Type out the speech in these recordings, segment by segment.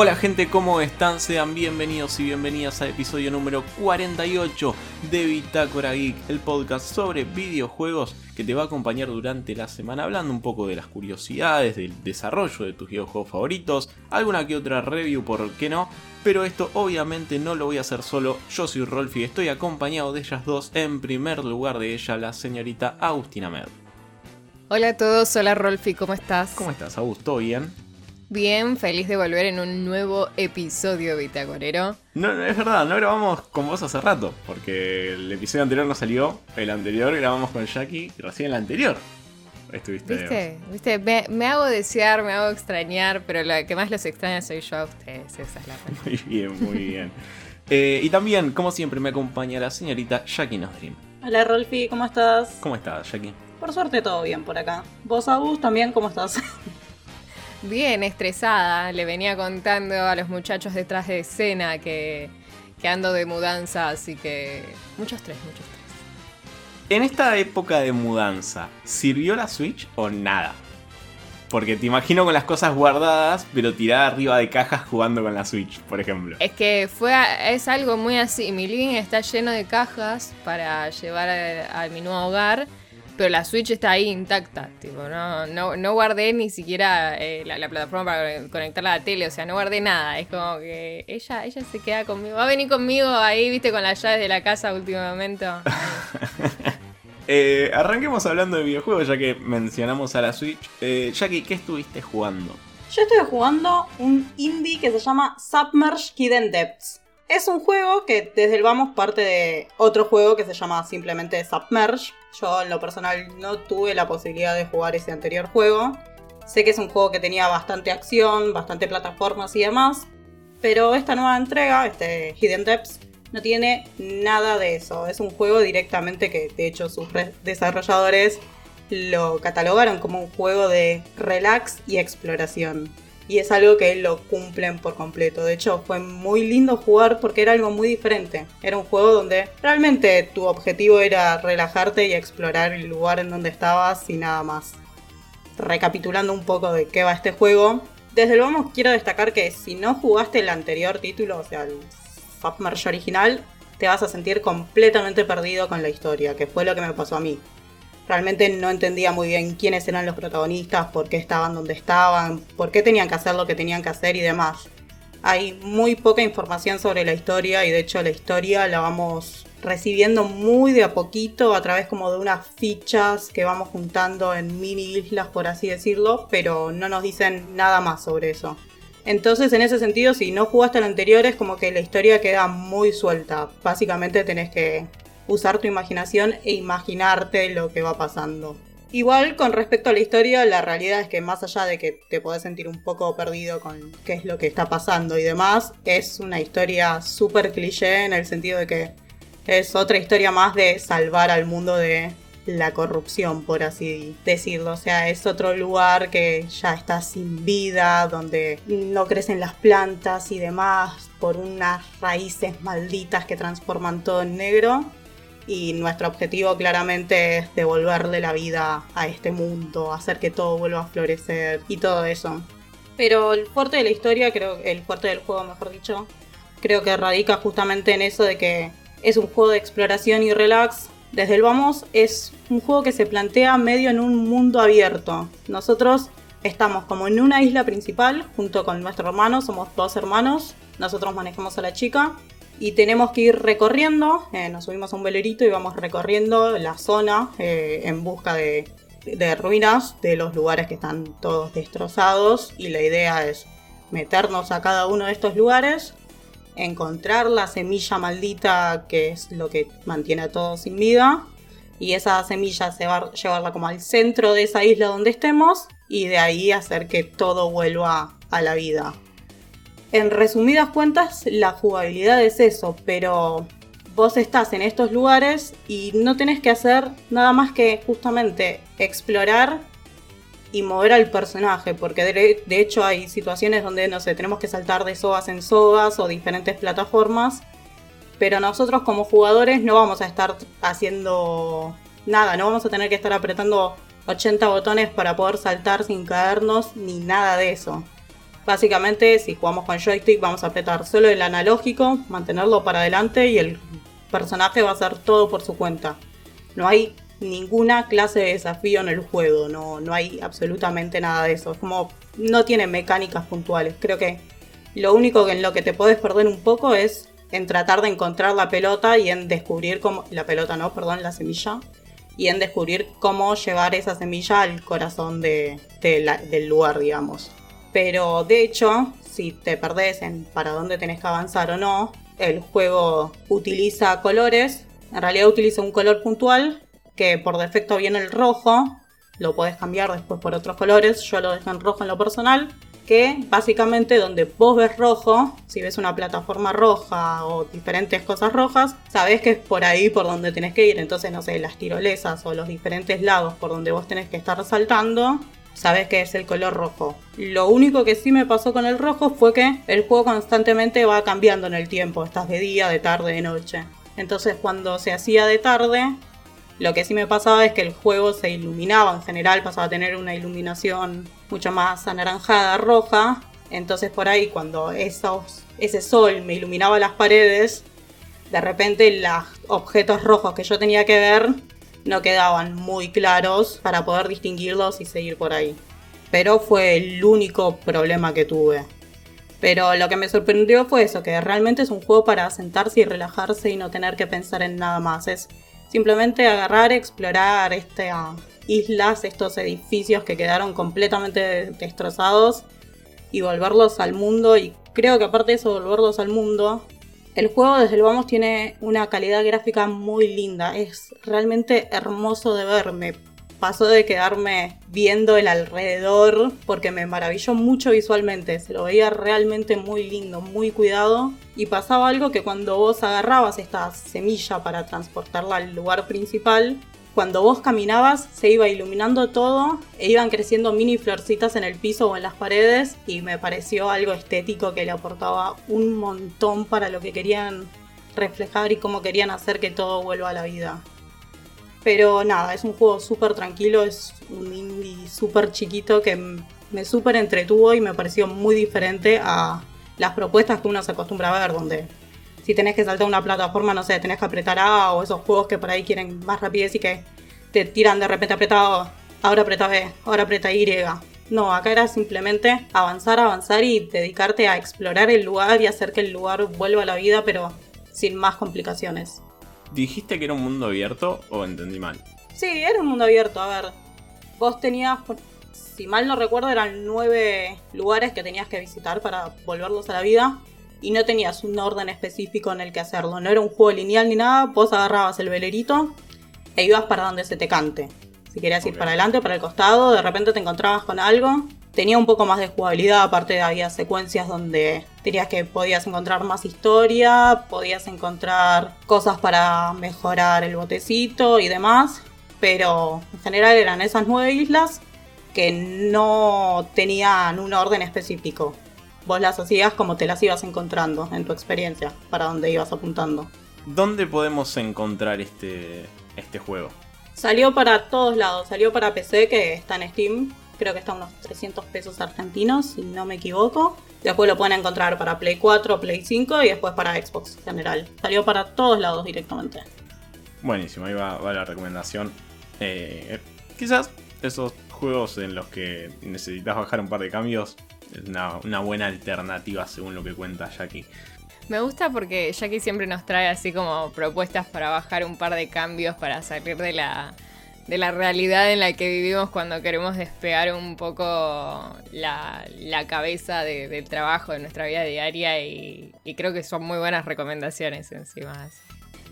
Hola gente, ¿cómo están? Sean bienvenidos y bienvenidas al episodio número 48 de Bitácora Geek, el podcast sobre videojuegos que te va a acompañar durante la semana hablando un poco de las curiosidades, del desarrollo de tus videojuegos favoritos, alguna que otra review, por qué no, pero esto obviamente no lo voy a hacer solo, yo soy Rolfi y estoy acompañado de ellas dos, en primer lugar de ella la señorita Agustina Med. Hola a todos, hola Rolfi, ¿cómo estás? ¿Cómo estás, Augusto? ¿Bien? Bien, feliz de volver en un nuevo episodio Bitácorero. No, no, es verdad, no grabamos con vos hace rato, porque el episodio anterior no salió, el anterior grabamos con Jackie, y recién el anterior estuviste. ¿Viste? ¿Viste? Me, me, hago desear, me hago extrañar, pero la que más los extraña soy yo a ustedes, esa es la verdad. Muy bien, muy bien. eh, y también, como siempre, me acompaña la señorita Jackie Nostrim. Hola Rolfi, ¿cómo estás? ¿Cómo estás, Jackie? Por suerte todo bien por acá. ¿Vos, Agus, también cómo estás? Bien, estresada. Le venía contando a los muchachos detrás de escena que, que ando de mudanza, así que mucho estrés, mucho estrés. En esta época de mudanza, ¿sirvió la Switch o nada? Porque te imagino con las cosas guardadas, pero tirada arriba de cajas jugando con la Switch, por ejemplo. Es que fue a- es algo muy así. Mi living está lleno de cajas para llevar a, a mi nuevo hogar, pero la Switch está ahí intacta. Tipo, no, no, no guardé ni siquiera eh, la, la plataforma para conectarla a la tele, o sea, no guardé nada. Es como que ella, ella se queda conmigo. Va a venir conmigo ahí, viste, con las llaves de la casa últimamente. Eh, arranquemos hablando de videojuegos, ya que mencionamos a la Switch. Eh, Jackie, ¿qué estuviste jugando? Yo estoy jugando un indie que se llama Submerge Hidden Depths. Es un juego que desde el vamos parte de otro juego que se llama simplemente Submerge. Yo en lo personal no tuve la posibilidad de jugar ese anterior juego. Sé que es un juego que tenía bastante acción, bastante plataformas y demás. Pero esta nueva entrega, este Hidden Depths, no tiene nada de eso. Es un juego directamente que de hecho sus re- desarrolladores lo catalogaron como un juego de relax y exploración. Y es algo que lo cumplen por completo. De hecho, fue muy lindo jugar porque era algo muy diferente. Era un juego donde realmente tu objetivo era relajarte y explorar el lugar en donde estabas y nada más. Recapitulando un poco de qué va este juego. Desde luego quiero destacar que si no jugaste el anterior título, o sea, el Submerge original, te vas a sentir completamente perdido con la historia, que fue lo que me pasó a mí. Realmente no entendía muy bien quiénes eran los protagonistas, por qué estaban donde estaban, por qué tenían que hacer lo que tenían que hacer y demás. Hay muy poca información sobre la historia y de hecho la historia la vamos recibiendo muy de a poquito a través como de unas fichas que vamos juntando en mini islas por así decirlo, pero no nos dicen nada más sobre eso. Entonces, en ese sentido, si no jugaste el anterior, es como que la historia queda muy suelta. Básicamente tenés que usar tu imaginación e imaginarte lo que va pasando. Igual, con respecto a la historia, la realidad es que más allá de que te podés sentir un poco perdido con qué es lo que está pasando y demás, es una historia súper cliché en el sentido de que es otra historia más de salvar al mundo de la corrupción, por así decirlo. O sea, es otro lugar que ya está sin vida, donde no crecen las plantas y demás, por unas raíces malditas que transforman todo en negro. Y nuestro objetivo claramente es devolverle la vida a este mundo, hacer que todo vuelva a florecer y todo eso. Pero el fuerte de la historia, creo, el fuerte del juego, mejor dicho, creo que radica justamente en eso de que es un juego de exploración y relax. Desde el vamos es un juego que se plantea medio en un mundo abierto. Nosotros estamos como en una isla principal junto con nuestro hermano, somos dos hermanos. Nosotros manejamos a la chica y tenemos que ir recorriendo. eh, nos subimos a un velerito y vamos recorriendo la zona eh, en busca de, de ruinas de los lugares que están todos destrozados. Y la idea es meternos a cada uno de estos lugares encontrar la semilla maldita que es lo que mantiene a todos sin vida y esa semilla se va, llevarla como al centro de esa isla donde estemos y de ahí hacer que todo vuelva a la vida. En resumidas cuentas, la jugabilidad es eso, pero vos estás en estos lugares y no tenés que hacer nada más que justamente explorar y mover al personaje, porque de, hecho hay situaciones donde, no sé, tenemos que saltar de sogas en sogas o diferentes plataformas, pero nosotros como jugadores no vamos a estar haciendo nada, no vamos a tener que estar apretando 80 botones para poder saltar sin caernos, ni nada de eso. Básicamente, si jugamos con joystick, vamos a apretar solo el analógico, mantenerlo para adelante y el personaje va a hacer todo por su cuenta. No hay ninguna clase de desafío en el juego, no, no hay absolutamente nada de eso. Es como no tiene mecánicas puntuales. Creo que lo único en lo que te puedes perder un poco es en tratar de encontrar la pelota y en descubrir cómo. La pelota no, perdón, la semilla. Y en descubrir cómo llevar esa semilla al corazón de, del lugar, digamos. Pero de hecho, si te perdés en para dónde tenés que avanzar o no, el juego utiliza colores. En realidad utiliza un color puntual que por defecto viene el rojo. Lo puedes cambiar después por otros colores. Yo lo dejo en rojo en lo personal. Que básicamente donde vos ves rojo, si ves una plataforma roja o diferentes cosas rojas, sabes que es por ahí por donde tenés que ir. Entonces, no sé, las tirolesas o los diferentes lados por donde vos tenés que estar saltando, sabes que es el color rojo. Lo único que sí me pasó con el rojo fue que el juego constantemente va cambiando en el tiempo. Estás de día, de tarde, de noche. Entonces, cuando se hacía de tarde, lo que sí me pasaba es que el juego se iluminaba en general, pasaba a tener una iluminación mucho más anaranjada, roja. Entonces por ahí cuando ese sol me iluminaba las paredes, de repente los objetos rojos que yo tenía que ver no quedaban muy claros para poder distinguirlos y seguir por ahí. Pero fue el único problema que tuve. Pero lo que me sorprendió fue eso, que realmente es un juego para sentarse y relajarse y no tener que pensar en nada más. Es simplemente agarrar, explorar estas islas, estos edificios que quedaron completamente destrozados y volverlos al mundo. Y creo que aparte de eso, volverlos al mundo, el juego desde vamos tiene una calidad gráfica muy linda. Es realmente hermoso de ver. Me pasó de quedarme viendo el alrededor porque me maravilló mucho visualmente. Se lo veía realmente muy lindo, muy cuidado. Y pasaba algo que cuando vos agarrabas esta semilla para transportarla al lugar principal, cuando vos caminabas se iba iluminando todo e iban creciendo mini florcitas en el piso o en las paredes y me pareció algo estético que le aportaba un montón para lo que querían reflejar y cómo querían hacer que todo vuelva a la vida. Pero nada, es un juego súper tranquilo, es un indie súper chiquito que me súper entretuvo y me pareció muy diferente a las propuestas que uno se acostumbra a ver, donde si tenés que saltar una plataforma, no sé, tenés que apretar A o esos juegos que por ahí quieren más rapidez y que te tiran de repente apretado, ahora apreta B, ahora apreta Y. No, acá era simplemente avanzar, avanzar y dedicarte a explorar el lugar y hacer que el lugar vuelva a la vida, pero sin más complicaciones. ¿Dijiste que era un mundo abierto o entendí mal? Sí, era un mundo abierto. A ver, vos tenías, si mal no recuerdo, eran nueve lugares que tenías que visitar para volverlos a la vida. Y no tenías un orden específico en el que hacerlo. No era un juego lineal ni nada. Vos agarrabas el velerito e ibas para donde se te cante. Si querías ir para adelante o para el costado, de repente te encontrabas con algo tenía un poco más de jugabilidad, aparte había secuencias donde dirías que podías encontrar más historia, podías encontrar cosas para mejorar el botecito y demás, pero en general eran esas nueve islas que no tenían un orden específico. Vos las hacías como te las ibas encontrando en tu experiencia, para donde ibas apuntando. ¿Dónde podemos encontrar este, este juego? Salió para todos lados, salió para PC que está en Steam, creo que está a unos 300 pesos argentinos, si no me equivoco. Después lo pueden encontrar para Play 4, Play 5 y después para Xbox en general. Salió para todos lados directamente. Buenísimo, ahí va, la recomendación. Eh, quizás esos juegos en los que necesitas bajar un par de cambios una, una buena alternativa según lo que cuenta Jackie. Me gusta porque Jackie siempre nos trae así como propuestas para bajar un par de cambios para salir de la, de la realidad en la que vivimos cuando queremos despegar un poco la, cabeza del trabajo, de nuestra vida diaria y, creo que son muy buenas recomendaciones encima.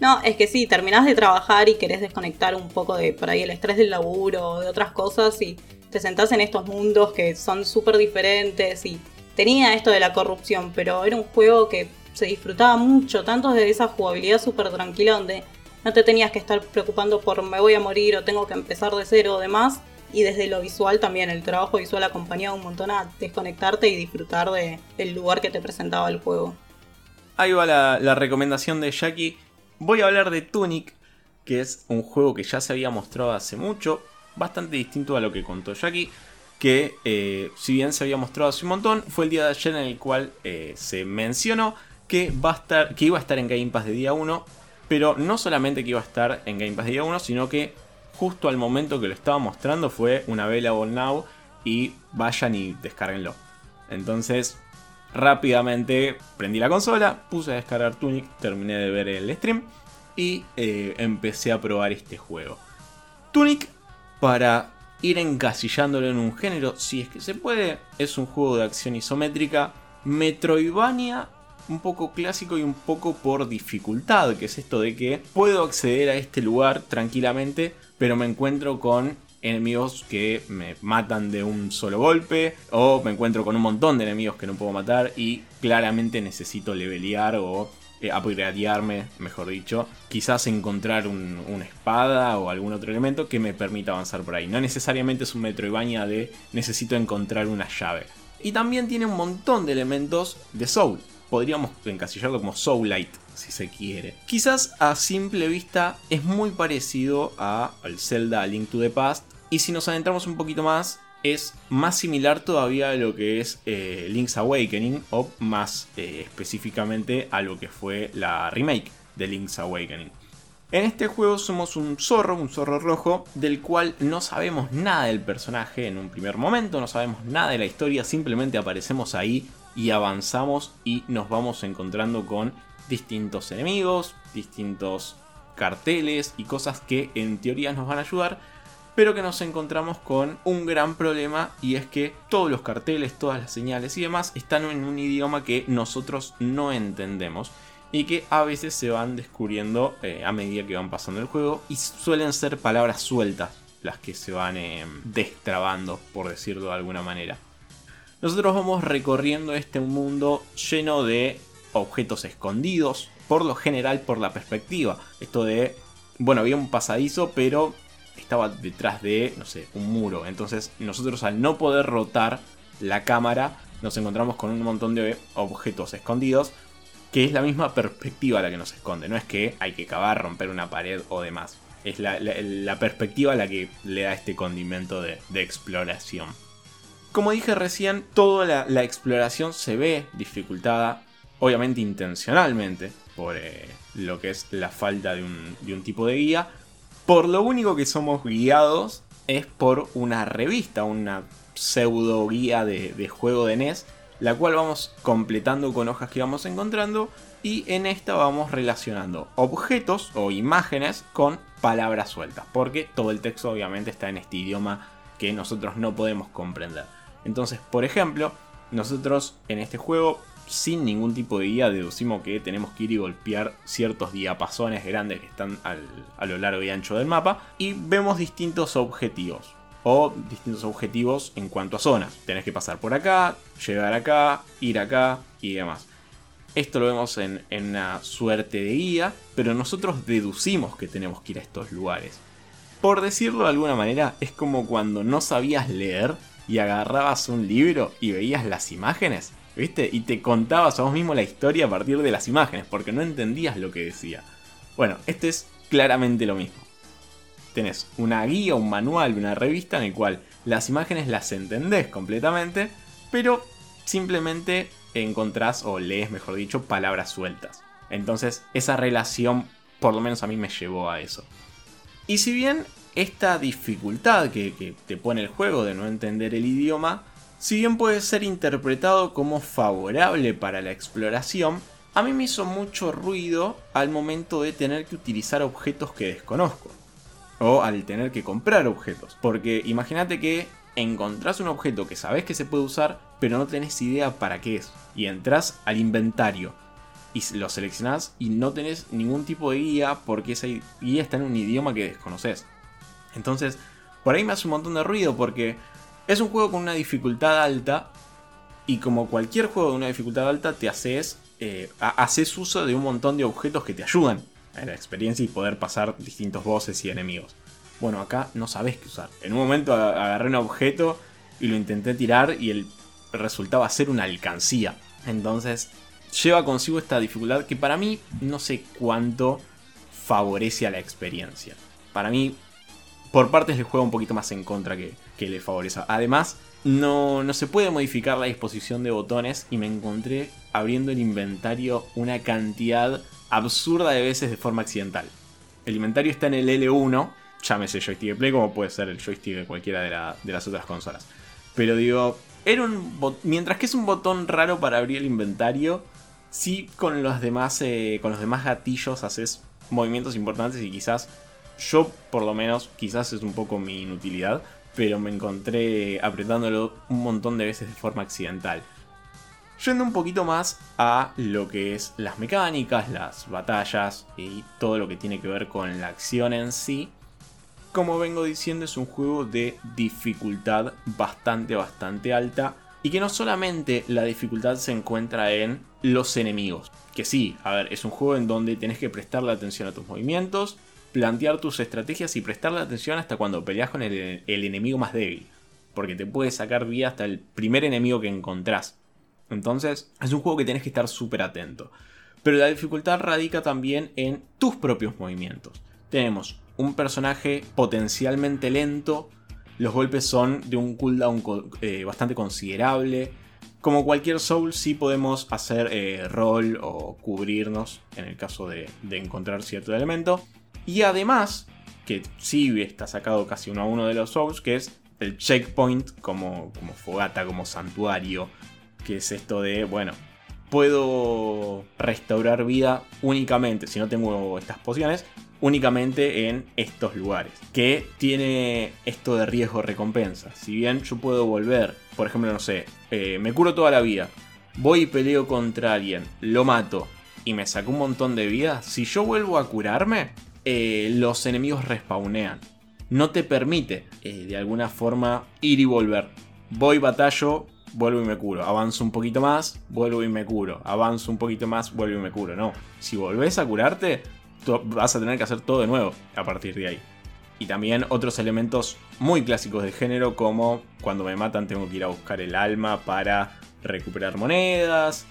No, es que sí, terminás de trabajar y querés desconectar un poco de por ahí el estrés del laburo o de otras cosas y te sentás en estos mundos que son súper diferentes y tenía esto de la corrupción, pero era un juego que se disfrutaba mucho, tanto de esa jugabilidad súper tranquila donde no te tenías que estar preocupando por me voy a morir o tengo que empezar de cero o demás. Y desde lo visual también, el trabajo visual acompañaba un montón a desconectarte y disfrutar de, del lugar que te presentaba el juego. Ahí va la, la recomendación de Jackie. Voy a hablar de Tunic, que es un juego que ya se había mostrado hace mucho, bastante distinto a lo que contó Jackie. que eh, si bien se había mostrado hace un montón, fue el día de ayer en el cual eh, se mencionó que, va a estar, que iba a estar en Game Pass de día 1, pero no solamente que iba a estar en Game Pass de día 1, sino que justo al momento que lo estaba mostrando fue una available now y vayan y descarguenlo. Entonces, rápidamente prendí la consola, puse a descargar Tunic, terminé de ver el stream y eh, empecé a probar este juego. Tunic, para ir encasillándolo en un género, si es que se puede, es un juego de acción isométrica, Metroidvania, un poco clásico y un poco por dificultad, que es esto de que puedo acceder a este lugar tranquilamente, pero me encuentro con enemigos que me matan de un solo golpe o me encuentro con un montón de enemigos que no puedo matar y claramente necesito levelear o eh, upgradearme, mejor dicho, quizás encontrar una espada o algún otro elemento que me permita avanzar por ahí. No necesariamente es un Metroidvania de necesito encontrar una llave. Y también tiene un montón de elementos de Soul. Podríamos encasillarlo como Soulite, si se quiere. Quizás a simple vista es muy parecido a al Zelda Link to the Past. Y si nos adentramos un poquito más, es más similar todavía a lo que es eh, Link's Awakening o más eh, específicamente a lo que fue la remake de Link's Awakening. En este juego somos un zorro, un zorro rojo, del cual no sabemos nada del personaje en un primer momento, no sabemos nada de la historia, simplemente aparecemos ahí y avanzamos y nos vamos encontrando con distintos enemigos, distintos carteles y cosas que en teoría nos van a ayudar, pero que nos encontramos con un gran problema y es que todos los carteles, todas las señales y demás están en un idioma que nosotros no entendemos y que a veces se van descubriendo eh, a medida que van pasando el juego y suelen ser palabras sueltas las que se van eh, destrabando, por decirlo de alguna manera. Nosotros vamos recorriendo este mundo lleno de objetos escondidos, por lo general por la perspectiva. Esto de, bueno, había un pasadizo, pero estaba detrás de, no sé, un muro. Entonces nosotros al no poder rotar la cámara, nos encontramos con un montón de objetos escondidos, que es la misma perspectiva la que nos esconde. No es que hay que cavar, romper una pared o demás. Es la, perspectiva la que le da este condimento de, exploración. Como dije recién, toda la, exploración se ve dificultada, obviamente intencionalmente, por eh, lo que es la falta de un tipo de guía, por lo único que somos guiados es por una revista, una pseudo guía de, juego de NES, la cual vamos completando con hojas que vamos encontrando y en esta vamos relacionando objetos o imágenes con palabras sueltas, porque todo el texto obviamente está en este idioma que nosotros no podemos comprender. Entonces, por ejemplo, nosotros en este juego sin ningún tipo de guía deducimos que tenemos que ir y golpear ciertos diapasones grandes que están a lo largo y ancho del mapa y vemos distintos objetivos o distintos objetivos en cuanto a zonas. Tenés que pasar por acá, llegar acá, ir acá y demás. Esto lo vemos en, en una suerte de guía, pero nosotros deducimos que tenemos que ir a estos lugares. Por decirlo de alguna manera, es como cuando no sabías leer y agarrabas un libro y veías las imágenes ¿viste? Y te contabas a vos mismo la historia a partir de las imágenes, porque no entendías lo que decía. Bueno, este es claramente lo mismo. Tenés una guía, un manual, una revista en el cual las imágenes las entendés completamente, pero simplemente encontrás o lees, mejor dicho, palabras sueltas. Entonces, esa relación, por lo menos a mí me llevó a eso. Y si bien esta dificultad que, que te pone el juego de no entender el idioma, si bien puede ser interpretado como favorable para la exploración, a mí me hizo mucho ruido al momento de tener que utilizar objetos que desconozco. O al tener que comprar objetos. Porque imagínate que encontrás un objeto que sabes que se puede usar, pero no tenés idea para qué es. Y entras al inventario. Y lo seleccionás y no tenés ningún tipo de guía porque esa guía está en un idioma que desconoces. Entonces, por ahí me hace un montón de ruido porque es un juego con una dificultad alta y como cualquier juego de una dificultad alta te haces, eh, haces uso de un montón de objetos que te ayudan en la experiencia y poder pasar distintos bosses y enemigos. Bueno, acá no sabes qué usar. En un momento agarré un objeto y lo intenté tirar y el resultaba ser una alcancía. Entonces lleva consigo esta dificultad que para mí no sé cuánto favorece a la experiencia. Para mí por partes le juega un poquito más en contra que, que le favorece. Además, no, no se puede modificar la disposición de botones y me encontré abriendo el inventario una cantidad absurda de veces de forma accidental. El inventario está en el L1, llámese joystick de Play como puede ser el joystick de cualquiera de, las otras consolas. Pero digo, era un mientras que es un botón raro para abrir el inventario, sí con los demás, eh, con los demás gatillos haces movimientos importantes y quizás yo por lo menos, quizás es un poco mi inutilidad, pero me encontré apretándolo un montón de veces de forma accidental. Yendo un poquito más a lo que es las mecánicas, las batallas y todo lo que tiene que ver con la acción en sí. Como vengo diciendo, es un juego de dificultad bastante, bastante alta. Y que no solamente la dificultad se encuentra en los enemigos. Que sí, a ver, es un juego en donde tenés que prestarle atención a tus movimientos, plantear tus estrategias y prestarle atención hasta cuando peleas con el, enemigo más débil. Porque te puede sacar vida hasta el primer enemigo que encontrás. Entonces, es un juego que tenés que estar súper atento. Pero la dificultad radica también en tus propios movimientos. Tenemos un personaje potencialmente lento. Los golpes son de un cooldown eh, bastante considerable. Como cualquier Soul, sí podemos hacer eh, roll o cubrirnos en el caso de encontrar cierto elemento. Y además, que sí está sacado casi uno a uno de los Souls, que es el checkpoint como, como fogata, como santuario. Que es esto de, bueno, puedo restaurar vida únicamente, si no tengo estas pociones, únicamente en estos lugares. Que tiene esto de riesgo-recompensa. Si bien yo puedo volver, por ejemplo, no sé, eh, me curo toda la vida, voy y peleo contra alguien, lo mato y me saco un montón de vida, si yo vuelvo a curarme, eh, los enemigos respawnean. No te permite, eh, de alguna forma, ir y volver. Voy, batallo, vuelvo y me curo. Avanzo un poquito más, vuelvo y me curo. Avanzo un poquito más, vuelvo y me curo. No, si volvés a curarte, vas a tener que hacer todo de nuevo a partir de ahí. Y también otros elementos muy clásicos del género como cuando me matan tengo que ir a buscar el alma para recuperar monedas.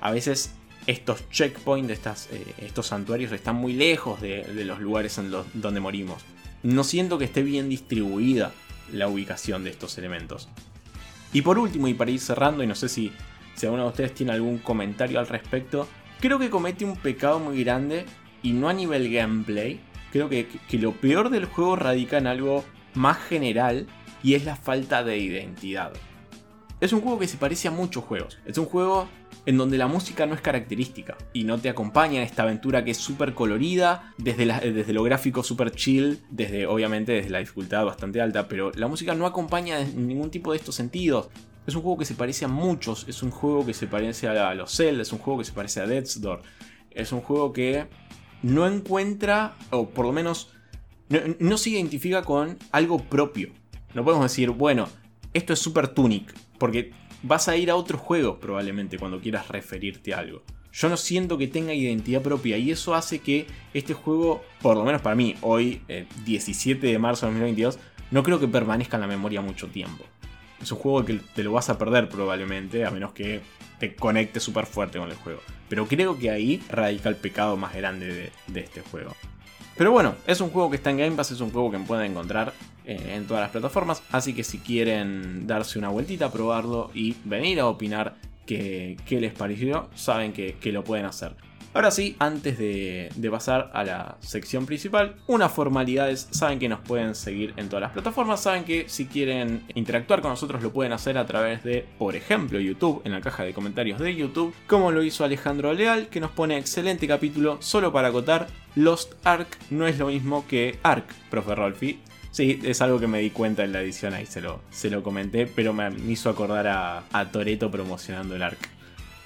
A veces estos checkpoints, eh, estos santuarios están muy lejos de, los lugares en los, donde morimos. No siento que esté bien distribuida la ubicación de estos elementos. Y por último, y para ir cerrando, y no sé si, si alguno de ustedes tiene algún comentario al respecto, creo que comete un pecado muy grande, y no a nivel gameplay. Creo que, que lo peor del juego radica en algo más general, y es la falta de identidad. Es un juego que se parece a muchos juegos. Es un juego en donde la música no es característica y no te acompaña en esta aventura que es súper colorida, desde, desde lo gráfico súper chill, desde obviamente desde la dificultad bastante alta, pero la música no acompaña en ningún tipo de estos sentidos. Es un juego que se parece a muchos, es un juego que se parece a los Zelda, es un juego que se parece a Death's Door, es un juego que no encuentra, o por lo menos no, no se identifica con algo propio. No podemos decir, bueno, esto es Super Tunic, porque vas a ir a otro juego probablemente cuando quieras referirte a algo. Yo no siento que tenga identidad propia y eso hace que este juego, por lo menos para mí, hoy, 17 de marzo de 2022, no creo que permanezca en la memoria mucho tiempo. Es un juego que te lo vas a perder probablemente, a menos que te conectes súper fuerte con el juego. Pero creo que ahí radica el pecado más grande de este juego. Pero bueno, es un juego que está en Game Pass, es un juego que pueden encontrar eh, en todas las plataformas. Así que si quieren darse una vueltita, probarlo y venir a opinar qué, les pareció, saben que, lo pueden hacer. Ahora sí, antes de, pasar a la sección principal, unas formalidades. Saben que nos pueden seguir en todas las plataformas. Saben que si quieren interactuar con nosotros lo pueden hacer a través de, por ejemplo, YouTube, en la caja de comentarios de YouTube, como lo hizo Alejandro Leal, que nos pone excelente capítulo solo para acotar. Lost Ark no es lo mismo que Ark, profe Rolfi. Sí, es algo que me di cuenta en la edición ahí, se lo, se lo comenté, pero me, hizo acordar a, a Toreto promocionando el Ark.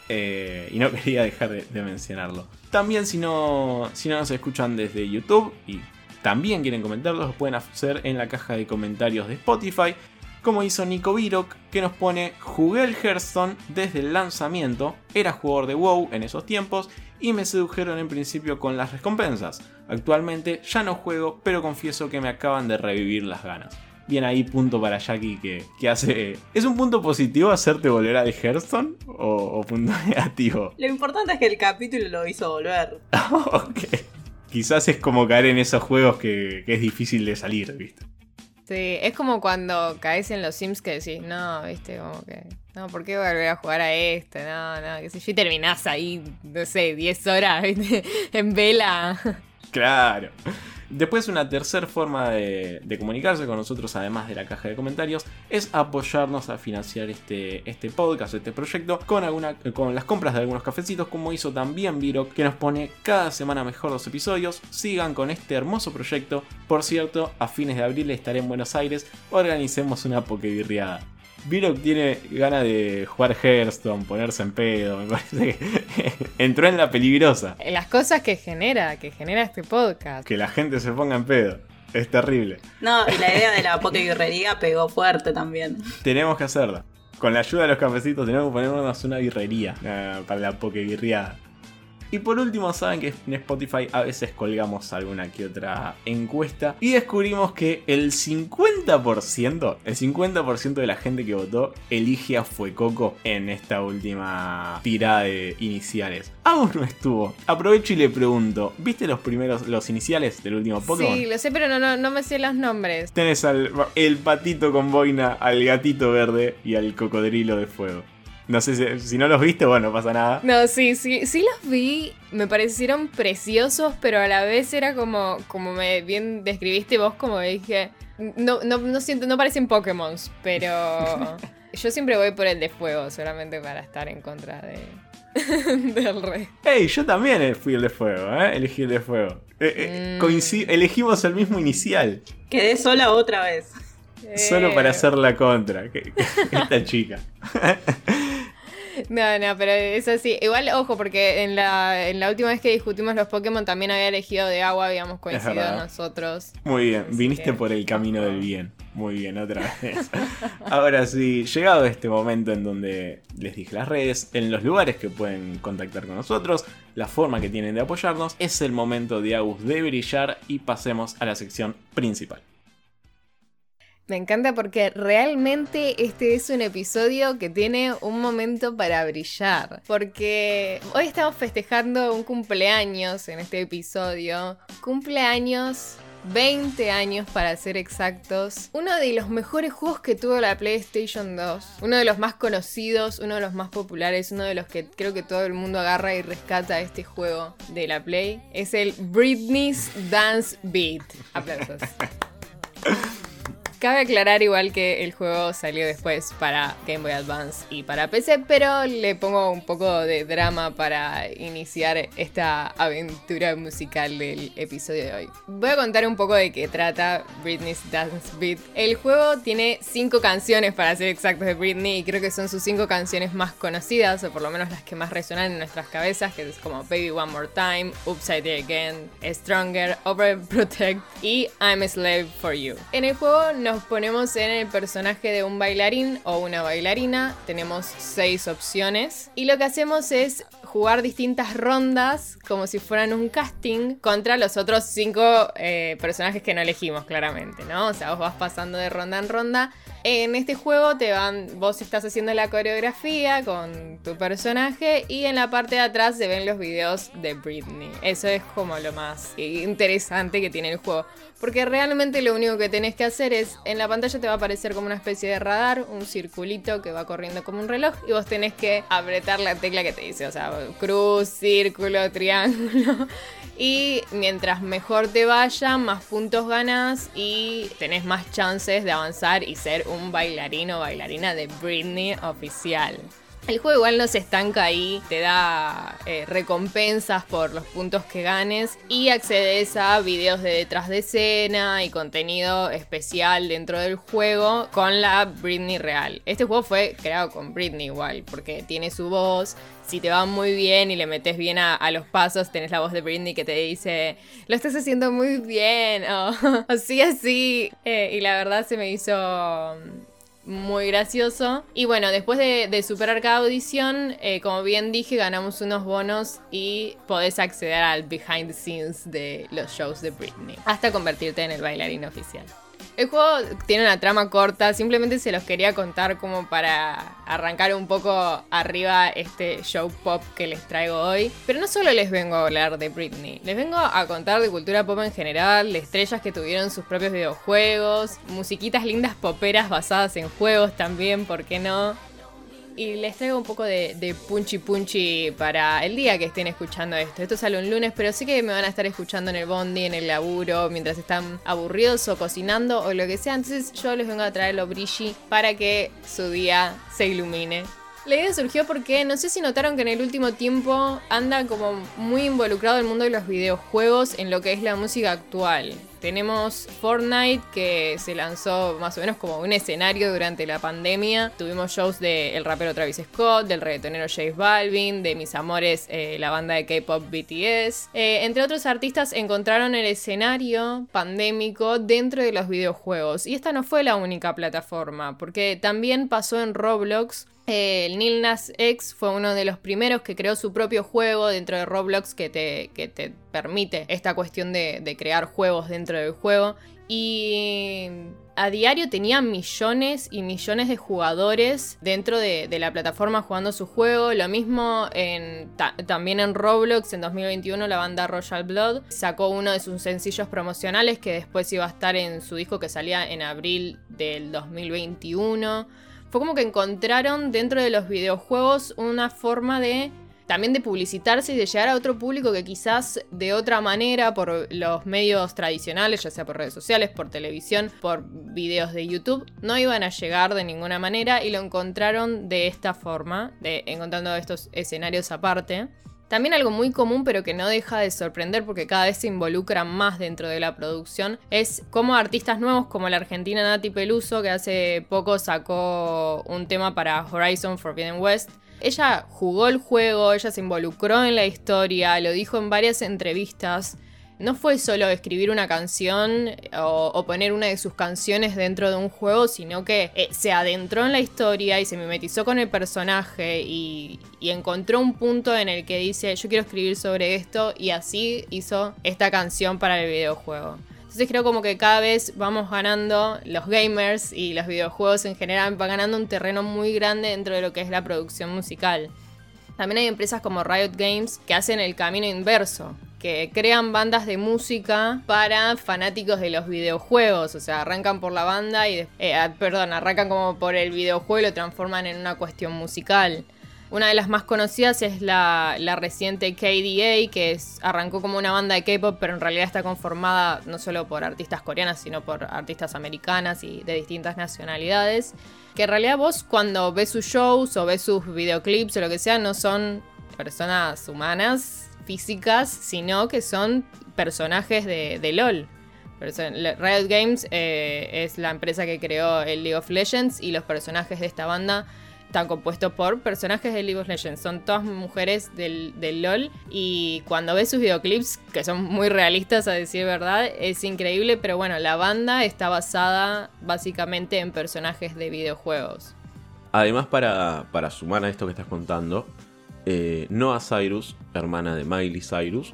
Eh, y no quería dejar de, mencionarlo. También si no, si no nos escuchan desde YouTube y también quieren comentarlos, lo pueden hacer en la caja de comentarios de Spotify. Como hizo Nico Virok, que nos pone, jugué el Hearthstone desde el lanzamiento, era jugador de WoW en esos tiempos y me sedujeron en principio con las recompensas. Actualmente ya no juego, pero confieso que me acaban de revivir las ganas bien ahí punto para Jackie que, hace... ¿Es un punto positivo hacerte volver a de Hearthstone o, punto negativo? Lo importante es que el capítulo lo hizo volver. ok. Quizás es como caer en esos juegos que, que es difícil de salir, ¿viste? Sí, es como cuando caes en los Sims que decís, no, viste, como que, no, ¿por qué volver a jugar a este? No, no, que si yo terminás ahí, no sé, 10 horas, viste, en vela. Claro. Después una tercera forma de, comunicarse con nosotros, además de la caja de comentarios, es apoyarnos a financiar este, este podcast, este proyecto, con, alguna, con las compras de algunos cafecitos, como hizo también Viro, que nos pone cada semana mejor los episodios. Sigan con este hermoso proyecto. Por cierto, a fines de abril estaré en Buenos Aires, organicemos una pokevirriada. Viro tiene ganas de jugar Hearthstone, ponerse en pedo, me parece que entró en la peligrosa. Las cosas que genera, que genera este podcast. Que la gente se ponga en pedo. Es terrible. No, y la idea de la pokeguirrería pegó fuerte también. Tenemos que hacerla. Con la ayuda de los cafecitos tenemos que ponernos una birrería uh, para la pokeguirriada. Y por último, saben que en Spotify a veces colgamos alguna que otra encuesta y descubrimos que el 50%, el 50% de la gente que votó elige a Fuecoco en esta última tirada de iniciales. Aún no estuvo. Aprovecho y le pregunto, ¿viste los primeros, los iniciales del último Pokémon? Sí, lo sé, pero no, no, no me sé los nombres. Tenés al el patito con boina, al gatito verde y al cocodrilo de fuego. No sé si, si, no los viste, bueno, no pasa nada. No, sí, sí, sí los vi. Me parecieron preciosos, pero a la vez era como, como me bien describiste vos, como dije. No, no, no siento, no parecen Pokémon, pero yo siempre voy por el de fuego, solamente para estar en contra de, del rey. Ey, yo también fui el de fuego, ¿eh? Elegí el de fuego. Eh, eh, mm. Elegimos el mismo inicial. Quedé sola otra vez. Solo para hacer la contra. Esta chica. No, no, pero es así. Igual, ojo, porque en la, en la última vez que discutimos los Pokémon también había elegido de agua, habíamos coincidido nosotros. Muy bien, viniste por el camino del bien. Muy bien, otra vez. Ahora sí, llegado este momento en donde les dije las redes, en los lugares que pueden contactar con nosotros, la forma que tienen de apoyarnos, es el momento de Agus de brillar y pasemos a la sección principal. Me encanta porque realmente este es un episodio que tiene un momento para brillar. Porque hoy estamos festejando un cumpleaños en este episodio. Cumpleaños 20 años para ser exactos. Uno de los mejores juegos que tuvo la PlayStation 2. Uno de los más conocidos, uno de los más populares, uno de los que creo que todo el mundo agarra y rescata este juego de la Play. Es el Britney's Dance Beat. Aplausos. Cabe aclarar igual que el juego salió después para Game Boy Advance y para PC, pero le pongo un poco de drama para iniciar esta aventura musical del episodio de hoy. Voy a contar un poco de qué trata Britney's Dance Beat. El juego tiene cinco canciones para ser exactos de Britney y creo que son sus cinco canciones más conocidas, o por lo menos las que más resuenan en nuestras cabezas, que es como Baby One More Time, Upside Again, Stronger, Overprotect y I'm a Slave for You. En el juego nos ponemos en el personaje de un bailarín o una bailarina. Tenemos seis opciones. Y lo que hacemos es jugar distintas rondas como si fueran un casting contra los otros cinco eh, personajes que no elegimos claramente, ¿no? O sea, vos vas pasando de ronda en ronda. En este juego te van, vos estás haciendo la coreografía con tu personaje y en la parte de atrás se ven los videos de Britney. Eso es como lo más interesante que tiene el juego. Porque realmente lo único que tenés que hacer es, en la pantalla te va a aparecer como una especie de radar, un circulito que va corriendo como un reloj y vos tenés que apretar la tecla que te dice, o sea, cruz, círculo, triángulo. Y mientras mejor te vaya, más puntos ganas y tenés más chances de avanzar y ser un bailarín o bailarina de Britney oficial. El juego igual no se estanca ahí, te da eh, recompensas por los puntos que ganes y accedes a videos de detrás de escena y contenido especial dentro del juego con la Britney real. Este juego fue creado con Britney igual, porque tiene su voz. Si te va muy bien y le metes bien a, los pasos, tenés la voz de Britney que te dice, lo estás haciendo muy bien, o así, así. Eh, y la verdad se me hizo muy gracioso. Y bueno, después de, superar cada audición, eh, como bien dije, ganamos unos bonos y podés acceder al behind the scenes de los shows de Britney. Hasta convertirte en el bailarín oficial. El juego tiene una trama corta, simplemente se los quería contar como para arrancar un poco arriba este show pop que les traigo hoy. Pero no solo les vengo a hablar de Britney, les vengo a contar de cultura pop en general, de estrellas que tuvieron sus propios videojuegos, musiquitas lindas poperas basadas en juegos también, ¿por qué no? Y les traigo un poco de, de, punchy punchy para el día que estén escuchando esto. Esto sale un lunes, pero sí que me van a estar escuchando en el bondi, en el laburo, mientras están aburridos o cocinando o lo que sea. Entonces yo les vengo a traer lo brilli para que su día se ilumine. La idea surgió porque no sé si notaron que en el último tiempo anda como muy involucrado el mundo de los videojuegos en lo que es la música actual. Tenemos Fortnite que se lanzó más o menos como un escenario durante la pandemia. Tuvimos shows del rapero Travis Scott, del reggaetonero J Balvin, de mis amores eh, la banda de K-pop BTS. Eh, entre otros artistas encontraron el escenario pandémico dentro de los videojuegos. Y esta no fue la única plataforma, porque también pasó en Roblox el Nil Nas X fue uno de los primeros que creó su propio juego dentro de Roblox que te, que te permite esta cuestión de, crear juegos dentro del juego. Y a diario tenía millones y millones de jugadores dentro de, la plataforma jugando su juego. Lo mismo en, también en Roblox en 2021 la banda Royal Blood sacó uno de sus sencillos promocionales que después iba a estar en su disco que salía en abril del 2021 fue como que encontraron dentro de los videojuegos una forma de también de publicitarse y de llegar a otro público que quizás de otra manera por los medios tradicionales, ya sea por redes sociales, por televisión, por videos de YouTube, no iban a llegar de ninguna manera y lo encontraron de esta forma, de encontrando estos escenarios aparte. También algo muy común pero que no deja de sorprender porque cada vez se involucran más dentro de la producción es cómo artistas nuevos como la argentina Nati Peluso que hace poco sacó un tema para Horizon Forbidden West. Ella jugó el juego, ella se involucró en la historia, lo dijo en varias entrevistas no fue solo escribir una canción o, poner una de sus canciones dentro de un juego, sino que eh, se adentró en la historia y se mimetizó con el personaje y, encontró un punto en el que dice yo quiero escribir sobre esto y así hizo esta canción para el videojuego. Entonces creo como que cada vez vamos ganando, los gamers y los videojuegos en general van ganando un terreno muy grande dentro de lo que es la producción musical. También hay empresas como Riot Games que hacen el camino inverso, que crean bandas de música para fanáticos de los videojuegos. O sea, arrancan por la banda y. Eh, ah, perdón, arrancan como por el videojuego y lo transforman en una cuestión musical. Una de las más conocidas es la, reciente KDA, que arrancó como una banda de K-pop, pero en realidad está conformada no solo por artistas coreanas, sino por artistas americanas y de distintas nacionalidades. Que en realidad vos cuando ves sus shows o ves sus videoclips o lo que sea, no son personas humanas, físicas, sino que son personajes de, LOL. Riot Games eh, es la empresa que creó el League of Legends y los personajes de esta banda están compuestos por personajes de League of Legends. Son todas mujeres del, del, LOL. Y cuando ves sus videoclips, que son muy realistas a decir verdad, es increíble. Pero bueno, la banda está basada básicamente en personajes de videojuegos. Además, para, para sumar a esto que estás contando, eh, Noah Cyrus, hermana de Miley Cyrus,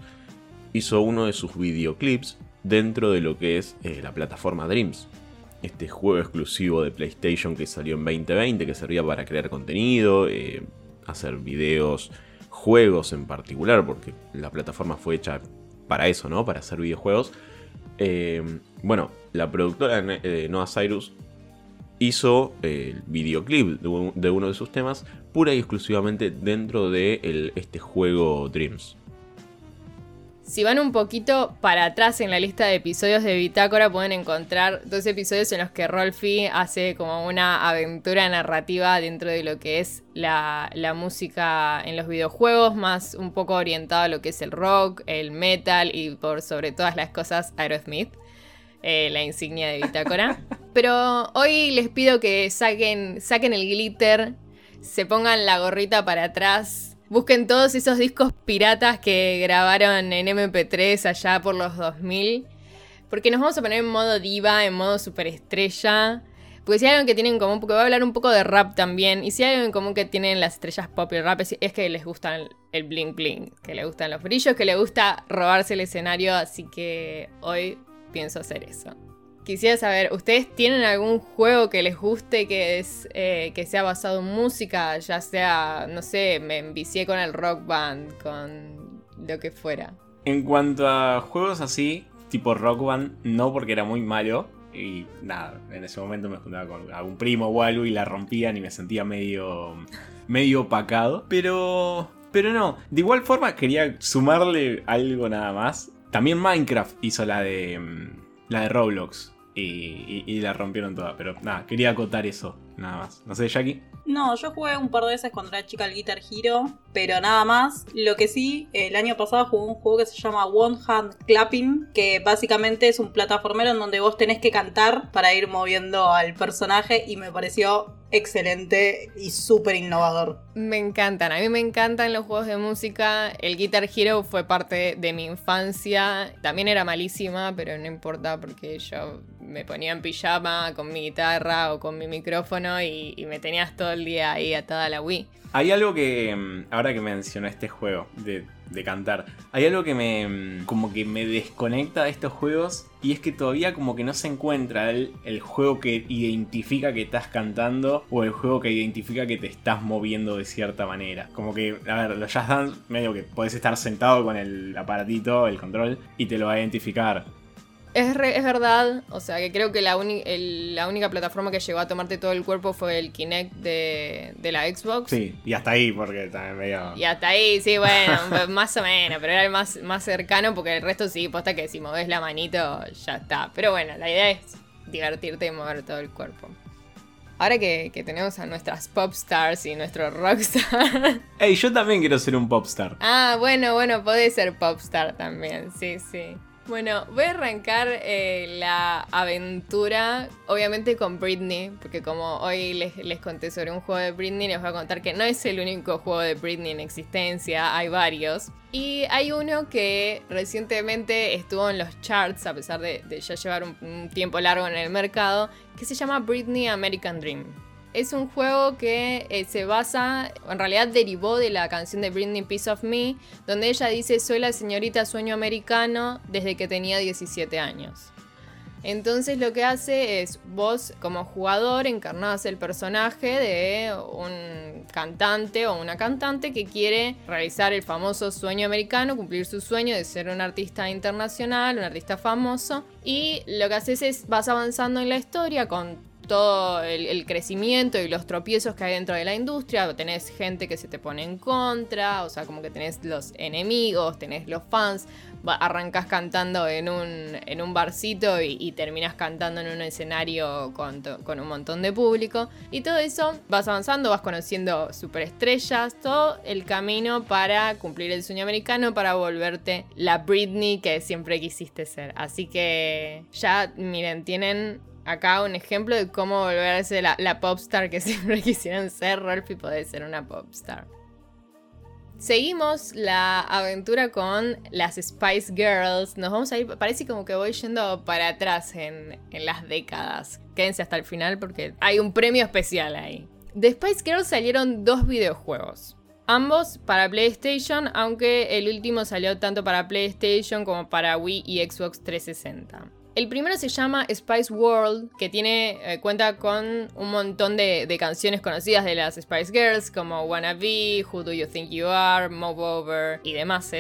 hizo uno de sus videoclips dentro de lo que es eh, la plataforma Dreams. Este juego exclusivo de PlayStation que salió en 2020, que servía para crear contenido, eh, hacer videos, juegos en particular, porque la plataforma fue hecha para eso, ¿no? Para hacer videojuegos. bueno, la productora Noah Cyrus hizo el videoclip de uno de sus temas pura y exclusivamente dentro de este juego Dreams. Si van un poquito para atrás en la lista de episodios de Bitácora pueden encontrar dos episodios en los que Rolfi hace como una aventura narrativa dentro de lo que es la, música en los videojuegos, más un poco orientado a lo que es el rock, el metal y por sobre todas las cosas Aerosmith. Eh, la insignia de Bitácora. Pero hoy les pido que saquen, saquen el glitter, se pongan la gorrita para atrás, busquen todos esos discos piratas que grabaron en MP3 allá por los 2000. Porque nos vamos a poner en modo diva, en modo superestrella. Porque si hay algo que tienen en común, porque voy a hablar un poco de rap también, y si hay algo en común que tienen las estrellas pop y rap es, que les gustan el, el bling bling, que les gustan los brillos, que les gusta robarse el escenario, así que hoy pienso hacer eso. quisiera saber, ¿ustedes tienen algún juego que les guste que, es, eh, que sea basado en música? Ya sea, no sé, me envicié con el rock band, con lo que fuera. En cuanto a juegos así, tipo rock band, no porque era muy malo. Y nada, en ese momento me juntaba con algún primo o algo y la rompían y me sentía medio, medio opacado. Pero, pero no, de igual forma quería sumarle algo nada más. También Minecraft hizo la de, mm, la de Roblox y, y la rompieron toda. Pero nada, quería acotar eso, nada más. No sé, Jackie. No, yo jugué un par de veces cuando era chica al Guitar Hero, pero nada más. Lo que sí, el año pasado jugué un juego que se llama One Hand Clapping, que básicamente es un plataformero en donde vos tenés que cantar para ir moviendo al personaje y me pareció excelente y súper innovador. Me encantan, a mí me encantan los juegos de música. El Guitar Hero fue parte de mi infancia. También era malísima, pero no importa porque yo me ponía en pijama con mi guitarra o con mi micrófono y, y me tenías todo el día ahí atada a la Wii. Hay algo que, mm, ahora que mencionó este juego de, de cantar, hay algo que me, como que me desconecta de estos juegos y es que todavía como que no se encuentra el, el juego que identifica que estás cantando o el juego que identifica que te estás moviendo de cierta manera. Como que, a ver, los Jazz Dance medio que podés estar sentado con el aparatito, el control, y te lo va a identificar. Es, re- es verdad, o sea que creo que la, uni- el- la única plataforma que llegó a tomarte todo el cuerpo fue el Kinect de, de la Xbox. Sí, y hasta ahí, porque también medio... Y hasta ahí, sí, bueno, más o menos, pero era el más, más cercano porque el resto sí, posta que si moves la manito ya está. Pero bueno, la idea es divertirte y mover todo el cuerpo. Ahora que, que tenemos a nuestras popstars y nuestro rockstar. Ey, yo también quiero ser un popstar. ah, bueno, bueno, podés ser popstar también, sí, sí. Bueno, voy a arrancar eh, la aventura, obviamente con Britney, porque como hoy les, les conté sobre un juego de Britney, les voy a contar que no es el único juego de Britney en existencia, hay varios. Y hay uno que recientemente estuvo en los charts, a pesar de, ya llevar un tiempo largo en el mercado, que se llama Britney American Dream. Es un juego que eh, se basa, en realidad derivó de la canción de Britney Piece of Me, donde ella dice soy la señorita sueño americano desde que tenía 17 años. Entonces lo que hace es vos como jugador encarnás el personaje de un cantante o una cantante que quiere realizar el famoso sueño americano, cumplir su sueño de ser un artista internacional, un artista famoso. Y lo que haces es vas avanzando en la historia con todo el, crecimiento y los tropiezos que hay dentro de la industria. Tenés gente que se te pone en contra, o sea, como que tenés los enemigos, tenés los fans. Arrancás cantando en un, en un barcito y, y terminás cantando en un escenario con, con un montón de público. Y todo eso vas avanzando, vas conociendo superestrellas, todo el camino para cumplir el sueño americano, para volverte la Britney que siempre quisiste ser. Así que ya, miren, tienen acá un ejemplo de cómo volverse la, la popstar que siempre quisieron ser. Rolfi puede ser una popstar. Seguimos la aventura con las Spice Girls. Nos vamos a ir, parece como que voy yendo para atrás en, en las décadas. Quédense hasta el final porque hay un premio especial ahí. De Spice Girls salieron dos videojuegos. Ambos para PlayStation, aunque el último salió tanto para PlayStation como para Wii y Xbox 360. El primero se llama Spice World, que tiene eh, cuenta con un montón de, canciones conocidas de las Spice Girls, como Wanna Be, Who Do You Think You Are, Move Over y demás.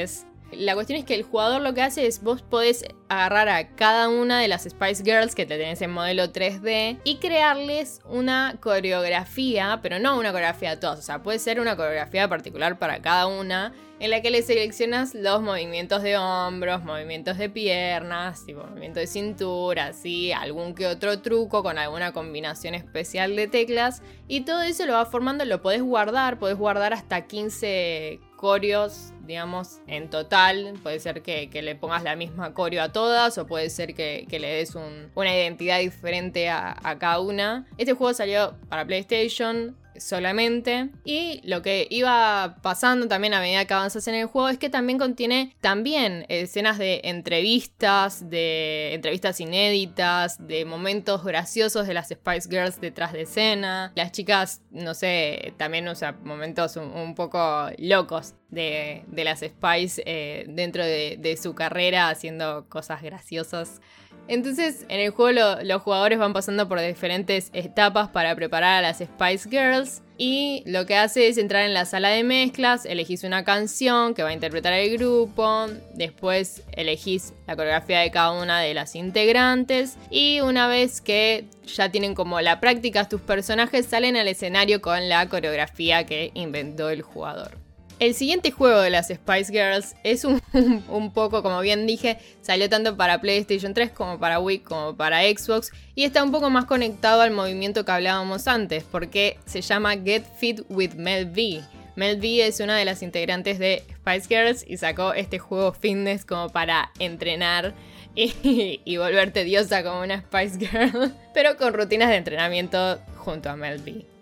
La cuestión es que el jugador lo que hace es vos podés agarrar a cada una de las Spice Girls que te tenés en modelo 3D y crearles una coreografía, pero no una coreografía a todos, o sea, puede ser una coreografía particular para cada una en la que le seleccionas los movimientos de hombros, movimientos de piernas, movimiento de cintura, así, algún que otro truco con alguna combinación especial de teclas y todo eso lo va formando, lo podés guardar, podés guardar hasta 15 coreos, digamos, en total. Puede ser que, le pongas la misma coreo a todas o puede ser que, le des un- una identidad diferente a cada una. Este juego salió para PlayStation, solamente. Y lo que iba pasando también a medida que avanzas en el juego es que también contiene también escenas de entrevistas, de entrevistas inéditas, de momentos graciosos de las Spice Girls detrás de escena. Las chicas, no sé, también, o sea, momentos un, poco locos de, las Spice eh, dentro de, de su carrera haciendo cosas graciosas. Entonces, en el juego los jugadores van pasando por diferentes etapas para preparar a las Spice Girls. Y lo que hace es entrar en la sala de mezclas, elegís una canción que va a interpretar el grupo, después elegís la coreografía de cada una de las integrantes y una vez que ya tienen como la práctica tus personajes salen al escenario con la coreografía que inventó el jugador. El siguiente juego de las Spice Girls es un, poco, como bien dije, salió tanto para PlayStation 3 como para Wii como para Xbox y está un poco más conectado al movimiento que hablábamos antes porque se llama Get Fit with Mel V. Mel V es una de las integrantes de Spice Girls y sacó este juego fitness como para entrenar y, y volverte diosa como una Spice Girl, pero con rutinas de entrenamiento junto a Mel V.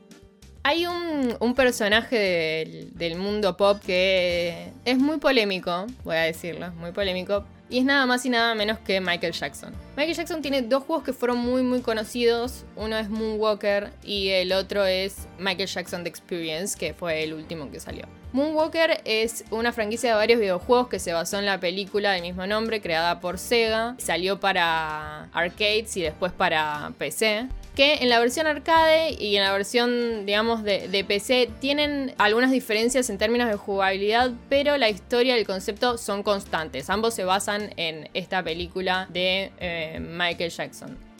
Hay un, personaje del, mundo pop que es muy polémico, voy a decirlo, muy polémico, y es nada más y nada menos que Michael Jackson. Michael Jackson tiene dos juegos que fueron muy muy conocidos, uno es Moonwalker y el otro es Michael Jackson The Experience, que fue el último que salió. Moonwalker es una franquicia de varios videojuegos que se basó en la película del mismo nombre, creada por Sega. Salió para arcades y después para PC que en la versión arcade y en la versión, digamos, de, PC tienen algunas diferencias en términos de jugabilidad, pero la historia y el concepto son constantes. Ambos se basan en esta película de eh, Michael Jackson.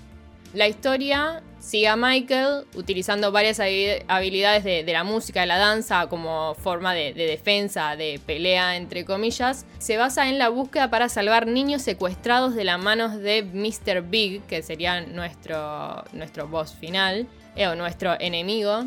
La historia sigue a Michael utilizando varias habilidades de, la música, de la danza como forma de, defensa, de pelea, entre comillas. Se basa en la búsqueda para salvar niños secuestrados de las manos de Mr. Big, que sería nuestro, nuestro boss final, eh, o nuestro enemigo.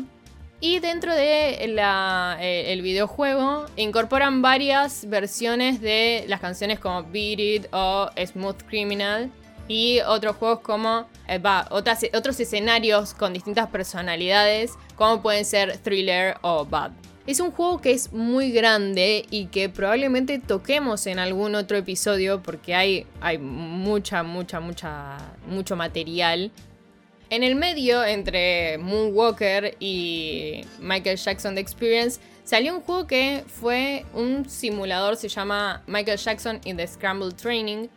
Y dentro de eh, el videojuego incorporan varias versiones de las canciones como Beat It o Smooth Criminal y otros juegos como eh, otros escenarios con distintas personalidades como pueden ser Thriller o Bad. Es un juego que es muy grande y que probablemente toquemos en algún otro episodio porque hay, hay mucha, mucha, mucha, mucho material. En el medio, entre Moonwalker y Michael Jackson The Experience, salió un juego que fue un simulador, se llama Michael Jackson in the Scramble Training,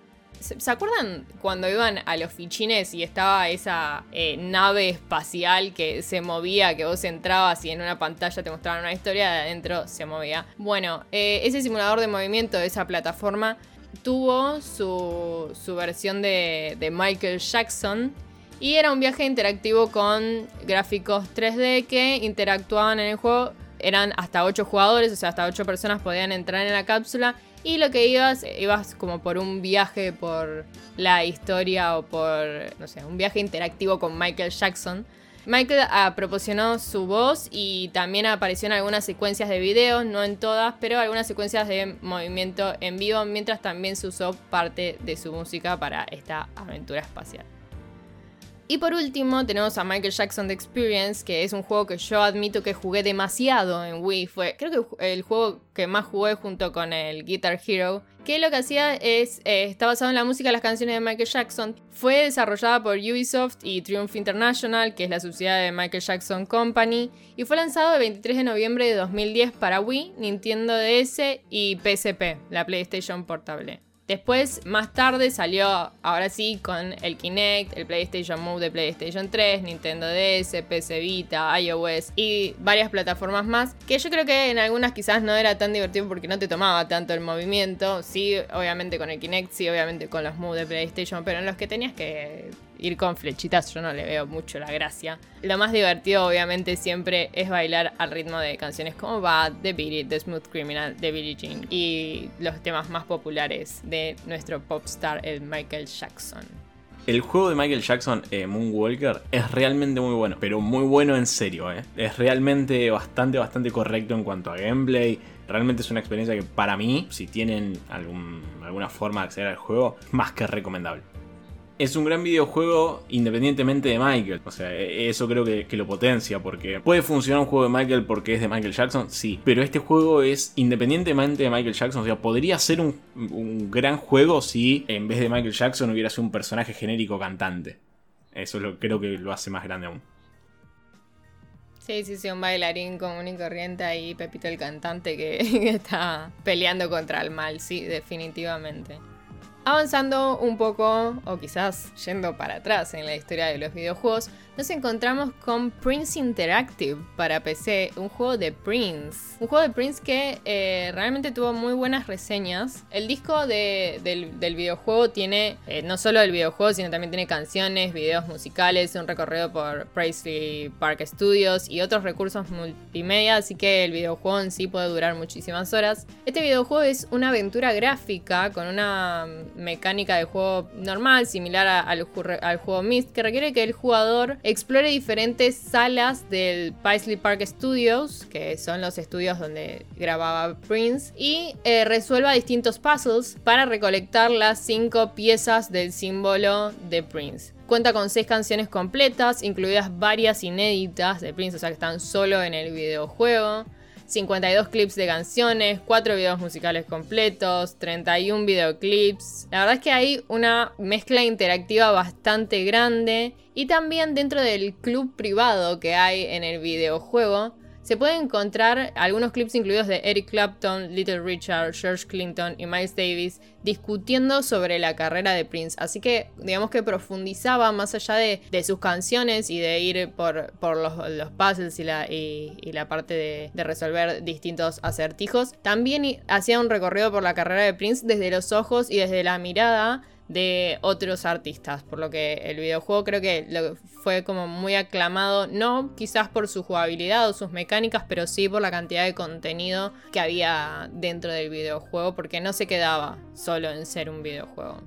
¿Se acuerdan cuando iban a los fichines y estaba esa eh, nave espacial que se movía, que vos entrabas y en una pantalla te mostraban una historia, de adentro se movía? Bueno, eh, ese simulador de movimiento de esa plataforma tuvo su, versión de, de Michael Jackson. Y era un viaje interactivo con gráficos 3D que interactuaban en el juego. Eran hasta 8 jugadores, o sea, hasta 8 personas podían entrar en la cápsula y lo que ibas, ibas como por un viaje por la historia o por, no sé, un viaje interactivo con Michael Jackson. Michael ah, proporcionó su voz y también apareció en algunas secuencias de videos, no en todas, pero algunas secuencias de movimiento en vivo, mientras también se usó parte de su música para esta aventura espacial. Y por último tenemos a Michael Jackson The Experience, que es un juego que yo admito que jugué demasiado en Wii. Fue creo que el juego que más jugué junto con el Guitar Hero. Que lo que hacía es, eh, está basado en la música de las canciones de Michael Jackson. Fue desarrollada por Ubisoft y Triumph International, que es la sociedad de Michael Jackson Company. Y fue lanzado el 23 de noviembre de 2010 para Wii, Nintendo DS y PSP, la PlayStation Portable. Después, más tarde, salió ahora sí con el Kinect, el PlayStation Move de PlayStation 3, Nintendo DS, PC Vita, iOS y varias plataformas más. Que yo creo que en algunas quizás no era tan divertido porque no te tomaba tanto el movimiento. Sí, obviamente con el Kinect, sí, obviamente con los Move de PlayStation, pero en los que tenías que ir con flechitas yo no le veo mucho la gracia. Lo más divertido obviamente siempre es bailar al ritmo de canciones como Bad, The Beat It, The Smooth Criminal, The Billie Jean y los temas más populares de nuestro popstar, el Michael Jackson. El juego de Michael Jackson, eh, Moonwalker, es realmente muy bueno, pero muy bueno en serio. Eh. Es realmente bastante, bastante correcto en cuanto a gameplay. Realmente es una experiencia que para mí, si tienen alguna forma de acceder al juego, más que recomendable. Es un gran videojuego independientemente de Michael. O sea, e, eso creo que, lo potencia. Porque puede funcionar un juego de Michael porque es de Michael Jackson, sí. Pero este juego es independientemente de Michael Jackson. O sea, podría ser un, gran juego si en vez de Michael Jackson hubiera sido un personaje genérico cantante. Eso es lo, creo que lo hace más grande aún. Sí, sí, sí, un bailarín común y corriente ahí, Pepito el cantante que está peleando contra el mal, sí, definitivamente. Avanzando un poco, o quizás yendo para atrás en la historia de los videojuegos, nos encontramos con Prince Interactive para PC, un juego de Prince. Un juego de Prince que eh, realmente tuvo muy buenas reseñas. El disco del, videojuego tiene eh, no solo el videojuego, sino también tiene canciones, videos musicales, un recorrido por Presley Park Studios y otros recursos multimedia, así que el videojuego en sí puede durar muchísimas horas. Este videojuego es una aventura gráfica con una mecánica de juego normal, similar al, al juego Myst, que requiere que el jugador explore diferentes salas del Paisley Park Studios, que son los estudios donde grababa Prince, y eh, resuelva distintos puzzles para recolectar las cinco piezas del símbolo de Prince. Cuenta con seis canciones completas, incluidas varias inéditas de Prince, o sea que están solo en el videojuego. 52 clips de canciones, 4 videos musicales completos, 31 videoclips. La verdad es que hay una mezcla interactiva bastante grande y también dentro del club privado que hay en el videojuego se pueden encontrar algunos clips incluidos de Eric Clapton, Little Richard, George Clinton y Miles Davis discutiendo sobre la carrera de Prince. Así que digamos que profundizaba más allá de, sus canciones y de ir por, los, puzzles y la, parte de, de, resolver distintos acertijos. También hacía un recorrido por la carrera de Prince desde los ojos y desde la mirada de otros artistas, por lo que el videojuego creo que fue como muy aclamado, no quizás por su jugabilidad o sus mecánicas, pero sí por la cantidad de contenido que había dentro del videojuego, porque no se quedaba solo en ser un videojuego.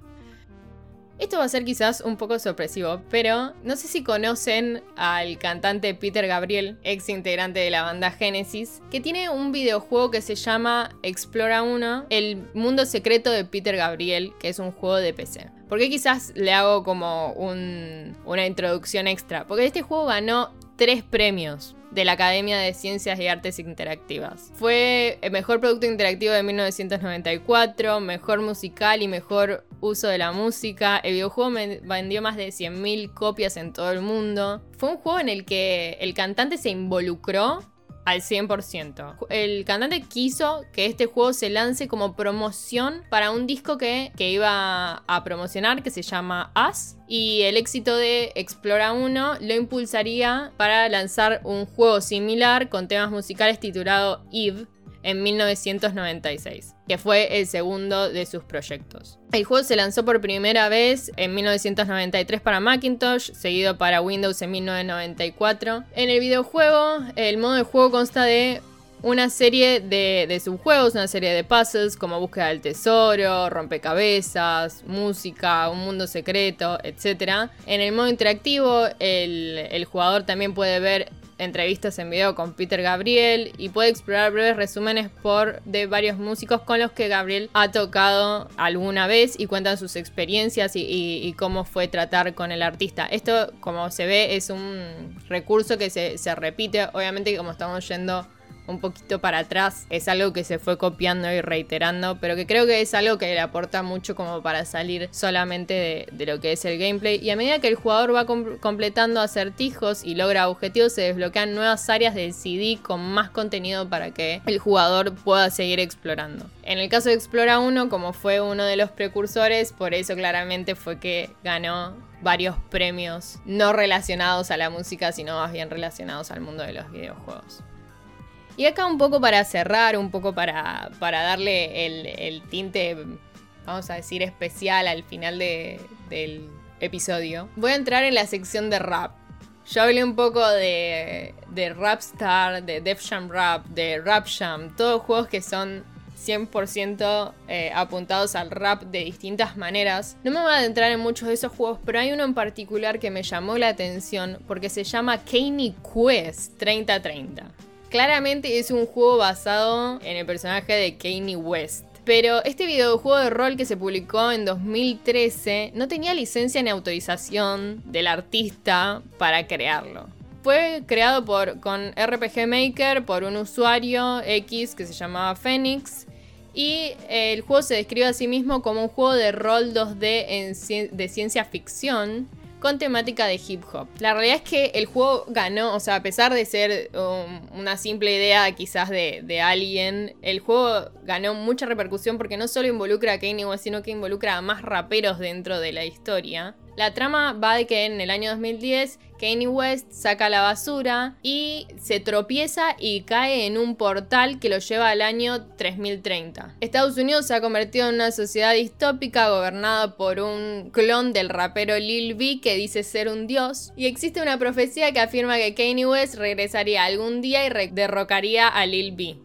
Esto va a ser quizás un poco sorpresivo, pero no sé si conocen al cantante Peter Gabriel, ex integrante de la banda Genesis, que tiene un videojuego que se llama Explora 1, el mundo secreto de Peter Gabriel, que es un juego de PC. ¿Por qué quizás le hago como una introducción extra? Porque este juego ganó tres premios de la Academia de Ciencias y Artes Interactivas. Fue el mejor producto interactivo de 1994, mejor musical y mejor uso de la música. El videojuego vendió más de 100.000 copias en todo el mundo. Fue un juego en el que el cantante se involucró al 100%. El cantante quiso que este juego se lance como promoción para un disco que, que iba a promocionar que se llama Us. Y el éxito de Explora 1 lo impulsaría para lanzar un juego similar con temas musicales titulado Eve, en 1996, que fue el segundo de sus proyectos. El juego se lanzó por primera vez en 1993 para Macintosh, seguido para Windows en 1994. En el videojuego, el modo de juego consta de una serie de, subjuegos, una serie de puzzles como búsqueda del tesoro, rompecabezas, música, un mundo secreto, etc. En el modo interactivo, el, el jugador también puede ver entrevistas en video con Peter Gabriel y puede explorar breves resúmenes por de varios músicos con los que Gabriel ha tocado alguna vez y cuentan sus experiencias y, cómo fue tratar con el artista. Esto, como se ve, es un recurso que se, se repite, obviamente como estamos yendo un poquito para atrás. Es algo que se fue copiando y reiterando, pero que creo que es algo que le aporta mucho como para salir solamente de, lo que es el gameplay. Y a medida que el jugador va completando acertijos y logra objetivos, se desbloquean nuevas áreas del CD con más contenido para que el jugador pueda seguir explorando. En el caso de Explora 1, como fue uno de los precursores, por eso claramente fue que ganó varios premios no relacionados a la música, sino más bien relacionados al mundo de los videojuegos. Y acá un poco para cerrar, un poco para, para darle el, tinte, vamos a decir, especial al final del episodio, voy a entrar en la sección de rap. Yo hablé un poco de, de Rapstar, de Def Jam Rap, de Rap Jam, todos juegos que son 100% eh, apuntados al rap de distintas maneras. No me voy a adentrar en muchos de esos juegos, pero hay uno en particular que me llamó la atención porque se llama Kanye Quest 3030. Claramente es un juego basado en el personaje de Kanye West. Pero este videojuego de rol que se publicó en 2013 no tenía licencia ni autorización del artista para crearlo. Fue creado por, con RPG Maker por un usuario X que se llamaba Phoenix. Y el juego se describe a sí mismo como un juego de rol 2D de ciencia ficción con temática de hip hop. La realidad es que el juego ganó, o sea, a pesar de ser um, una simple idea quizás de, de, alguien, el juego ganó mucha repercusión porque no solo involucra a Kanye West, sino que involucra a más raperos dentro de la historia. La trama va de que en el año 2010 Kanye West saca la basura y se tropieza y cae en un portal que lo lleva al año 3030. Estados Unidos se ha convertido en una sociedad distópica gobernada por un clon del rapero Lil B que dice ser un dios y existe una profecía que afirma que Kanye West regresaría algún día y derrocaría a Lil B.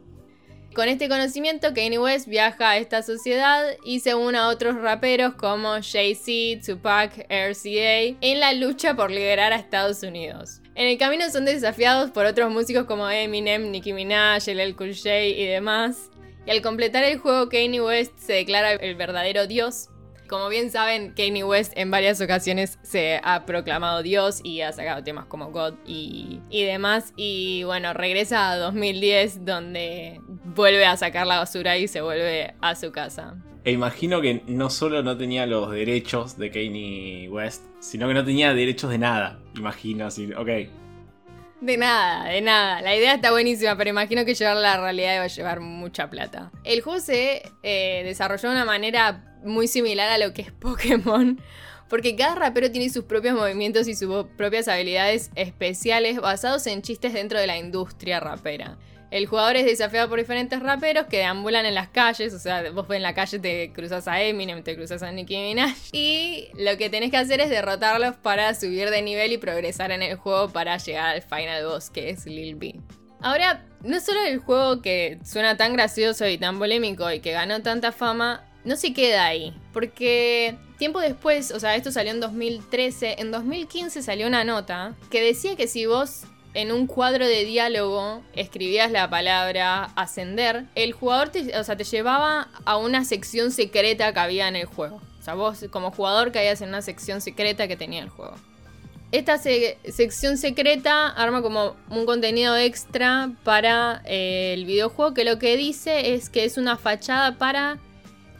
Con este conocimiento, Kanye West viaja a esta sociedad y se une a otros raperos como Jay-Z, Tupac, RCA en la lucha por liberar a Estados Unidos. En el camino son desafiados por otros músicos como Eminem, Nicki Minaj, LL Cool y demás. Y al completar el juego, Kanye West se declara el verdadero dios como bien saben, Kanye West en varias ocasiones se ha proclamado Dios y ha sacado temas como God y, demás. Y bueno, regresa a 2010 donde vuelve a sacar la basura y se vuelve a su casa. E imagino que no solo no tenía los derechos de Kanye West, sino que no tenía derechos de nada. Imagino así, ok. De nada, de nada. La idea está buenísima, pero imagino que llevar la realidad iba a llevar mucha plata. El juego se eh, desarrolló de una manera muy similar a lo que es Pokémon. Porque cada rapero tiene sus propios movimientos y sus propias habilidades especiales basados en chistes dentro de la industria rapera. El jugador es desafiado por diferentes raperos que deambulan en las calles, o sea, vos en la calle te cruzas a Eminem, te cruzas a Nicki Minaj, y lo que tenés que hacer es derrotarlos para subir de nivel y progresar en el juego para llegar al final boss, que es Lil B. Ahora, no solo el juego que suena tan gracioso y tan polémico y que ganó tanta fama, no se queda ahí. Porque tiempo después, o sea, esto salió en 2013, en 2015 salió una nota que decía que si vos en un cuadro de diálogo escribías la palabra ascender, el jugador te, o sea, te llevaba a una sección secreta que había en el juego. O sea, vos como jugador caías en una sección secreta que tenía el juego. Esta sección secreta arma como un contenido extra para eh, el videojuego que lo que dice es que es una fachada para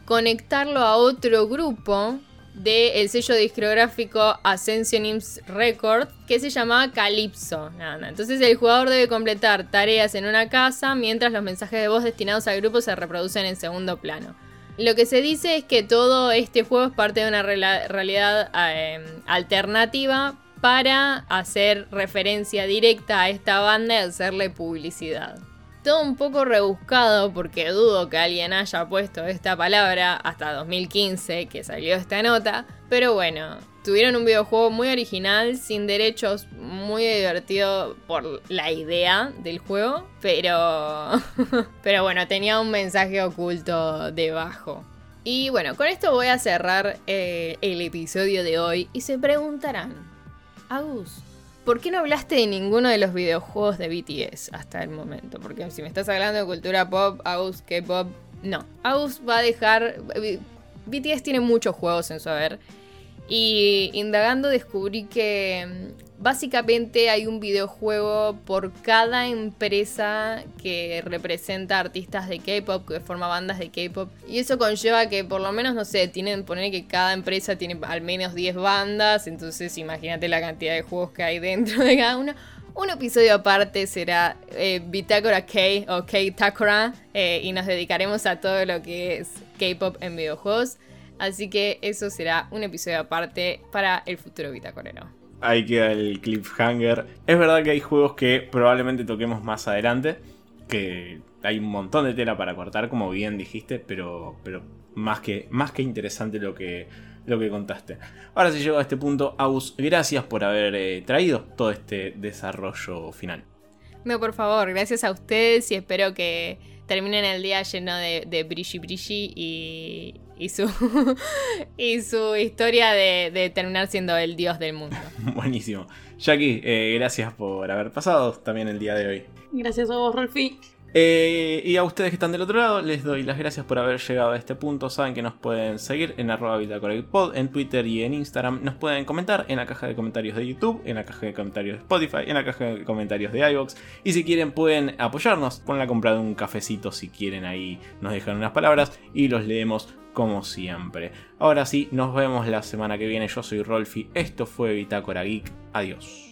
conectarlo a otro grupo del sello discográfico Ascensionims Record que se llamaba Calypso. Entonces el jugador debe completar tareas en una casa mientras los mensajes de voz destinados al grupo se reproducen en segundo plano. Lo que se dice es que todo este juego es parte de una realidad em, alternativa para hacer referencia directa a esta banda y hacerle publicidad todo un poco rebuscado porque dudo que alguien haya puesto esta palabra hasta 2015 que salió esta nota. Pero bueno, tuvieron un videojuego muy original, sin derechos, muy divertido por la idea del juego. Pero... pero bueno, tenía un mensaje oculto debajo. Y bueno, con esto voy a cerrar eh, el episodio de hoy y se preguntarán, Agus, ¿por qué no hablaste de ninguno de los videojuegos de BTS hasta el momento? Porque si me estás hablando de cultura pop, Aus, K-pop, no. Aus va a dejar. BTS tiene muchos juegos en su haber. Y indagando descubrí que básicamente hay un videojuego por cada empresa que representa artistas de K-pop, que forma bandas de K-pop. Y eso conlleva que por lo menos, no sé, tienen, poner que cada empresa tiene al menos 10 bandas. Entonces imagínate la cantidad de juegos que hay dentro de cada uno. Un episodio aparte será eh, Bitácora K o K-Takora eh, y nos dedicaremos a todo lo que es K-pop en videojuegos. Así que eso será un episodio aparte para el futuro Bitacorero. Ahí queda el cliffhanger. Es verdad que hay juegos que probablemente toquemos más adelante. Que hay un montón de tela para cortar, como bien dijiste, pero, pero más, que, más que interesante lo que, lo que contaste. Ahora si llego a este punto, Aus, gracias por haber eh, traído todo este desarrollo final. No, por favor, gracias a ustedes y espero que terminen el día lleno de, de brilli y, y, su, y su historia de, terminar siendo el dios del mundo. Buenísimo. Jackie, eh, gracias por haber pasado también el día de hoy. Gracias a vos, Rolfi. Eh, y a ustedes que están del otro lado, les doy las gracias por haber llegado a este punto. Saben que nos pueden seguir en arroba en Twitter y en Instagram. Nos pueden comentar en la caja de comentarios de YouTube, en la caja de comentarios de Spotify, en la caja de comentarios de iVoox. Y si quieren pueden apoyarnos con la compra de un cafecito si quieren ahí nos dejan unas palabras y los leemos como siempre. Ahora sí, nos vemos la semana que viene. Yo soy Rolfi, esto fue Bitácora Geek. Adiós.